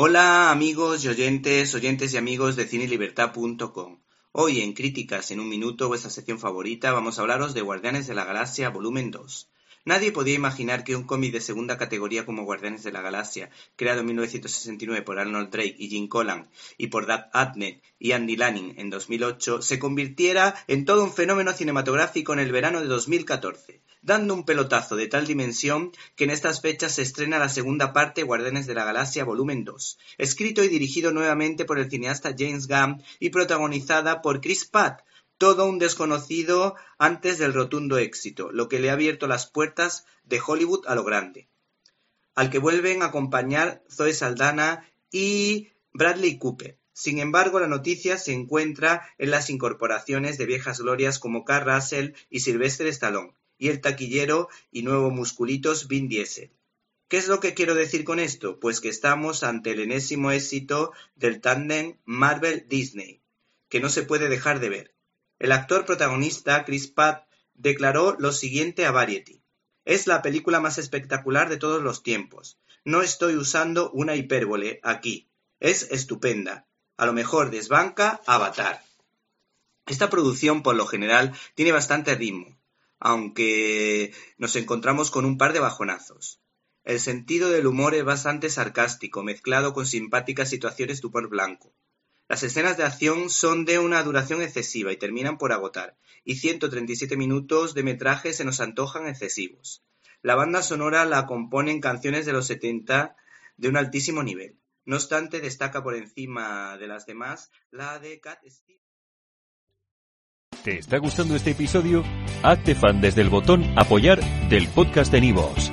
Hola amigos y oyentes, oyentes y amigos de cinelibertad.com. Hoy en Críticas en un Minuto, vuestra sección favorita, vamos a hablaros de Guardianes de la Galaxia Volumen 2. Nadie podía imaginar que un cómic de segunda categoría como Guardianes de la Galaxia, creado en 1969 por Arnold Drake y Jim Collan y por Doug Adnet y Andy Lanning en 2008, se convirtiera en todo un fenómeno cinematográfico en el verano de 2014, dando un pelotazo de tal dimensión que en estas fechas se estrena la segunda parte Guardianes de la Galaxia Volumen 2, escrito y dirigido nuevamente por el cineasta James Gunn y protagonizada por Chris Pratt, todo un desconocido antes del rotundo éxito, lo que le ha abierto las puertas de Hollywood a lo grande. Al que vuelven a acompañar Zoe Saldana y Bradley Cooper. Sin embargo, la noticia se encuentra en las incorporaciones de viejas glorias como Carl Russell y Sylvester Stallone, y el taquillero y nuevo musculitos Vin Diesel. ¿Qué es lo que quiero decir con esto? Pues que estamos ante el enésimo éxito del tándem Marvel-Disney, que no se puede dejar de ver. El actor protagonista, Chris Pratt, declaró lo siguiente a Variety: "Es la película más espectacular de todos los tiempos. No estoy usando una hipérbole aquí. Es estupenda. A lo mejor desbanca Avatar". Esta producción, por lo general, tiene bastante ritmo, aunque nos encontramos con un par de bajonazos. El sentido del humor es bastante sarcástico, mezclado con simpáticas situaciones de humor blanco. Las escenas de acción son de una duración excesiva y terminan por agotar, y 137 minutos de metraje se nos antojan excesivos. La banda sonora la componen canciones de los 70 de un altísimo nivel. No obstante, destaca por encima de las demás la de Cat Stevens. ¿Te está gustando este episodio? Hazte fan desde el botón Apoyar del podcast de Nivos.